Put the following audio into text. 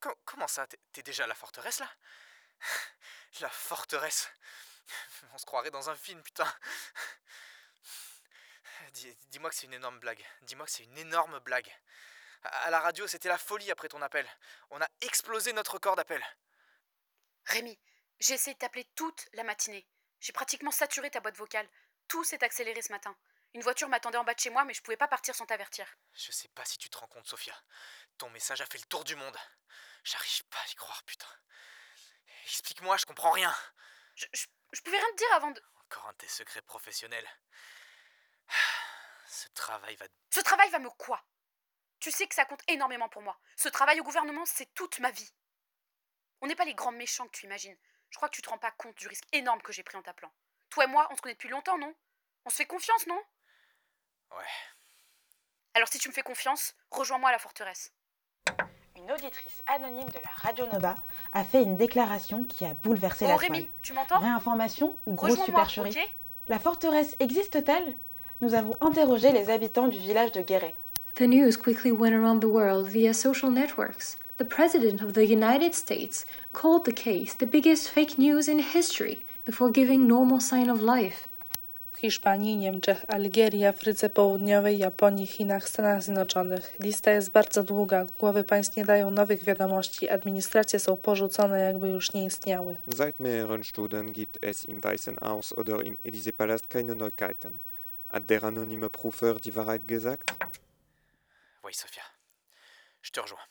Co- comment ça? T'es déjà à la forteresse là? La forteresse On se croirait dans un film, putain Dis- Dis-moi que c'est une énorme blague. Dis-moi que c'est une énorme blague. À à la radio, c'était la folie après ton appel. On a explosé notre corps d'appel. Rémi, j'ai essayé de t'appeler toute la matinée. J'ai pratiquement saturé ta boîte vocale. Tout s'est accéléré ce matin. Une voiture m'attendait en bas de chez moi, mais je pouvais pas partir sans t'avertir. Je sais pas si tu te rends compte, Sophia. Ton message a fait le tour du monde. J'arrive pas à y croire, putain. Explique-moi, je comprends rien. Je, je, je pouvais rien te dire avant de. Encore un de tes secrets professionnels. Ce travail va... Ce travail va me quoi? Tu sais que ça compte énormément pour moi. Ce travail au gouvernement, c'est toute ma vie. On n'est pas les grands méchants que tu imagines. Je crois que tu te rends pas compte du risque énorme que j'ai pris en t'appelant. Toi et moi, on se connaît depuis longtemps, non? On se fait confiance, non? Ouais. Alors si tu me fais confiance, rejoins-moi à la forteresse. Une auditrice anonyme de la Radio Nova a fait une déclaration qui a bouleversé Oh la Rémi, toile. tu m'entends? Réinformation ou grosse supercherie? La forteresse existe-t-elle? Nous avons interrogé les habitants du village de Guéret. The news quickly went around the world via social networks. The President of the United States called the case the biggest fake news in history before giving normal sign of life. Hiszpanii, Niemczech, Algierii, Afryce Południowej, Japonii, Chinach, Stanach Zjednoczonych. Lista jest bardzo długa, głowy państw nie dają nowych wiadomości, administracje są porzucone, jakby już nie istniały. Seit mehreren Stunden gibt es im Weißen Haus oder im Élysée-Palast keine Neuigkeiten. Hat der anonyme Prüfer die Wahrheit gesagt? Oui, Sophia. Je te rejoins.